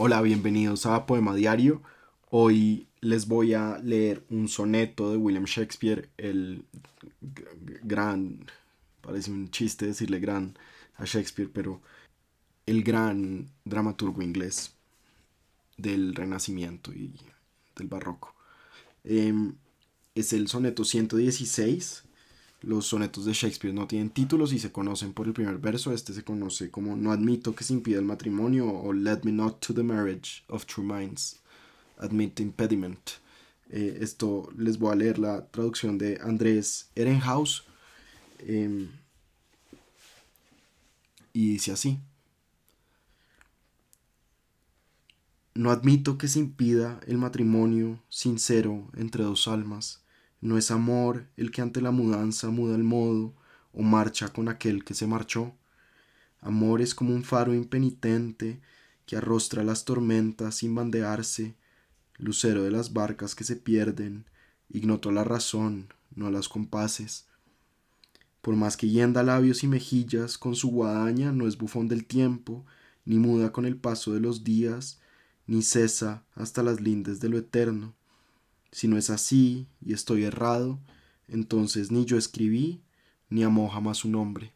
Hola, bienvenidos a Poema Diario. Hoy les voy a leer un soneto de William Shakespeare, el gran, parece un chiste decirle gran a Shakespeare, pero el gran dramaturgo inglés del Renacimiento y del Barroco. Em, es el soneto 116 los sonetos de Shakespeare no tienen títulos y se conocen por el primer verso. Este se conoce como No admito que se impida el matrimonio o Let me not to the marriage of true minds. Admit impediment. Eh, esto les voy a leer la traducción de Andrés Ehrenhaus. Em, y dice así. No admito que se impida el matrimonio sincero entre dos almas no es amor el que ante la mudanza muda el modo o marcha con aquel que se marchó. Amor es como un faro impenitente que arrostra las tormentas sin bandearse, lucero de las barcas que se pierden, ignoto la razón, no las compases. Por más que yenda labios y mejillas con su guadaña, no es bufón del tiempo, ni muda con el paso de los días, ni cesa hasta las lindes de lo eterno. Si no es así y estoy errado, entonces ni yo escribí, ni amó jamás su nombre.